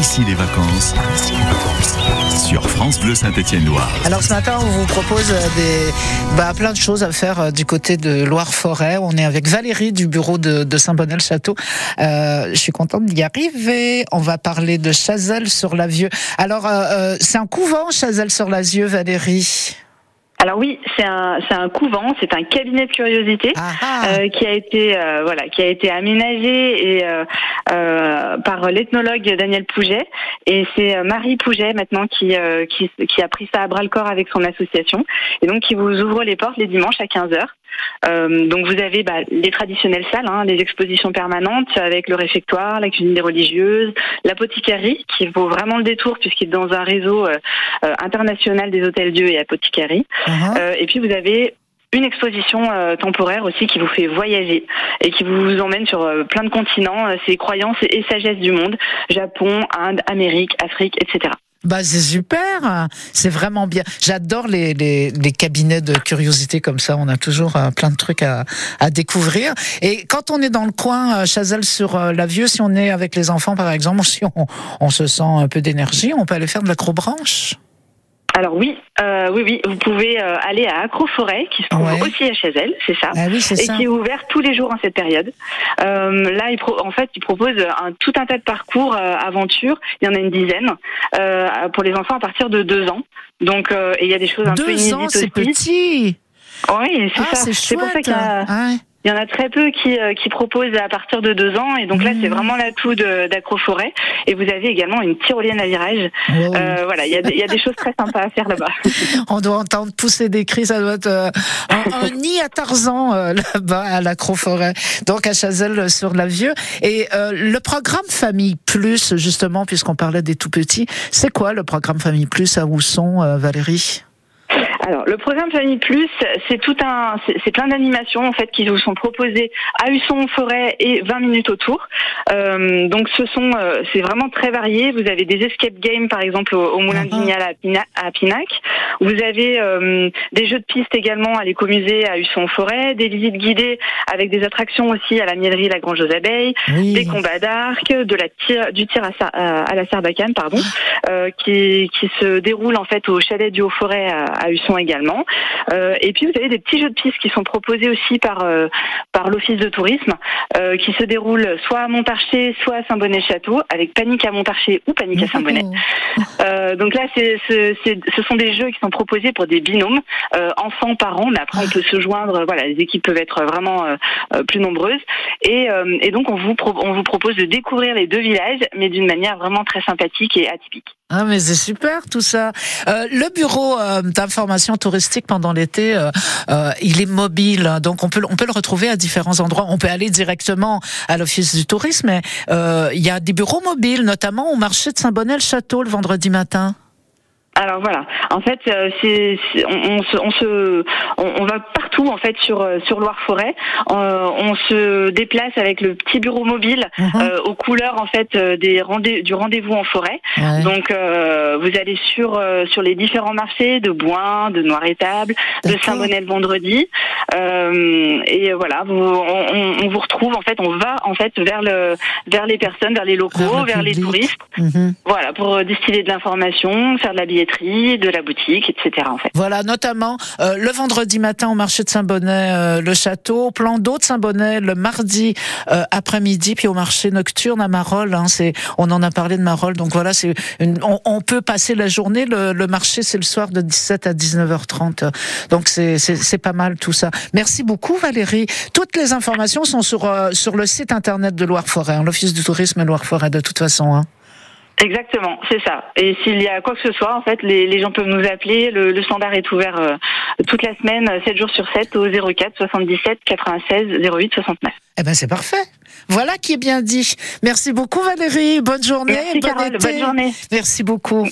ici les vacances sur France Bleu Saint-Étienne-Loire. Alors ce matin, on vous propose euh, des, bah, plein de choses à faire euh, du côté de Loire-Forêt. On est avec Valérie du bureau de, de Saint-Bonnet-le-Château. Euh, je suis contente d'y arriver. On va parler de Chazelle-sur-la-Vieux. Alors, euh, euh, c'est un couvent, Chazelle-sur-la-Vieux, Valérie? Alors oui, c'est un c'est un couvent, c'est un cabinet de curiosité ah, ah. euh, qui a été euh, voilà qui a été aménagé et euh, euh par l'ethnologue Daniel Pouget. Et c'est Marie Pouget maintenant qui, qui qui a pris ça à bras le corps avec son association. Et donc qui vous ouvre les portes les dimanches à 15 h euh, donc vous avez bah, les traditionnelles salles, hein, les expositions permanentes avec le réfectoire, la cuisine des religieuses, l'apothicarie qui vaut vraiment le détour puisqu'il est dans un réseau euh, euh, international des hôtels Dieu et apothicarie. Uh -huh. et puis vous avez une exposition euh, temporaire aussi qui vous fait voyager et qui vous emmène sur euh, plein de continents, euh, ses croyances et sagesse du monde, Japon, Inde, Amérique, Afrique, etc. Bah c'est super, c'est vraiment bien. J'adore les, les, les, cabinets de curiosité comme ça. On a toujours euh, plein de trucs à, à, découvrir. Et quand on est dans le coin euh, Chazelle sur euh, la Vieux, si on est avec les enfants par exemple, si on, on se sent un peu d'énergie, on peut aller faire de l'acrobranche. Alors oui, euh, oui, oui, vous pouvez euh, aller à Acroforêt, qui se trouve ouais. aussi à Chazelle, c'est ça, ah oui, et ça. qui est ouvert tous les jours en cette période. Euh, là, il pro en fait, il propose un, tout un tas de parcours euh, aventures. Il y en a une dizaine euh, pour les enfants à partir de deux ans. Donc, euh, et il y a des choses un deux peu inédites ans, c'est petit. Oui, c'est ah, ça. C'est pour ça qu'il y a. Ouais. Il y en a très peu qui, euh, qui proposent à partir de deux ans, et donc là, Mmh. c'est vraiment l'atout d'Acroforêt. Et vous avez également une tyrolienne à virage. Oh. Euh, voilà, il y, a il y a des choses très sympas à faire là-bas. On doit entendre pousser des cris, ça doit être euh, un, un, nid à Tarzan euh, là-bas à l'Acroforêt, donc à Chazelle sur la Vieux. Et euh, le programme Famille Plus, justement, puisqu'on parlait des tout petits, c'est quoi le programme Famille Plus à Ousson, euh, Valérie? Alors, le programme Famille Plus, c'est tout un, c'est plein d'animations en fait qui vous sont proposées à Husson Forêt et 20 minutes autour. Euh, donc, ce sont, euh, c'est vraiment très varié. Vous avez des escape games par exemple au, au Moulin de Vignal à, Pina, à, Pinac. Vous avez euh, des jeux de piste également à l'écomusée à Husson Forêt, des visites guidées avec des attractions aussi à la mielerie La Grange aux Abeilles, oui. des combats d'arc, de la tir, du tir à, la Sarbacane, pardon, euh, qui, qui se déroule en fait au chalet du Haut-Forêt à, à Husson également. Euh, et puis vous avez des petits jeux de piste qui sont proposés aussi par euh, par l'office de tourisme, euh, qui se déroulent soit à Montarché, soit à Saint-Bonnet-Château, avec Panique à Montarché ou Panique à Saint-Bonnet. Euh, donc là, c'est, ce sont des jeux qui sont proposés pour des binômes, euh, enfants, parents, mais après on peut se joindre. Voilà, les équipes peuvent être vraiment euh, plus nombreuses. Et, et donc on vous on vous propose de découvrir les deux villages, mais d'une manière vraiment très sympathique et atypique. Ah mais c'est super tout ça. Euh, le bureau euh, d'information touristique pendant l'été, euh, il est mobile, donc on peut on peut le retrouver à différents endroits. On peut aller directement à l'office du tourisme, mais il y a des bureaux mobiles, notamment au marché de Saint-Bonnet-le-Château le vendredi matin. Alors voilà, en fait, c'est, on, on, se, on, se, on, on, va partout en fait sur sur Loire-Forêt. Euh, on se déplace avec le petit bureau mobile Mhm. euh, aux couleurs en fait des rendez du rendez-vous en forêt. Ouais. Donc euh, vous allez sur euh, sur les différents marchés de Boin, de Noir-Étable, de. Saint-Bonnet le vendredi. Euh, et voilà, vous, on, on vous retrouve en fait, on va en fait vers le vers les personnes, vers les locaux, Vers vers, le les touristes. Mhm. Voilà, pour distiller de l'information, faire de la billetterie, de la boutique, etc. Voilà, notamment euh, le vendredi matin au marché de Saint-Bonnet, euh, le château, plan d'eau de Saint-Bonnet le mardi euh, après-midi, puis au marché nocturne à Marolles. Hein, c'est, on en a parlé de Marolles, donc voilà, c'est on, on peut passer la journée. Le, le marché, c'est le soir de 17 à 19h30. Donc c'est, c'est, c'est pas mal tout ça. Merci beaucoup Valérie. Toutes les informations sont sur euh, sur le site internet de Loire-Forêt, hein, l'office du tourisme Loire-Forêt de toute façon. Hein. Exactement, c'est ça. Et s'il y a quoi que ce soit, en fait, les, les gens peuvent nous appeler. Le, le standard est ouvert euh, toute la semaine, 7 jours sur 7, au 04 77 96 08 69. Eh ben c'est parfait. Voilà qui est bien dit. Merci beaucoup Valérie. Bonne journée. Merci bon Carole, été. bonne journée. Merci beaucoup.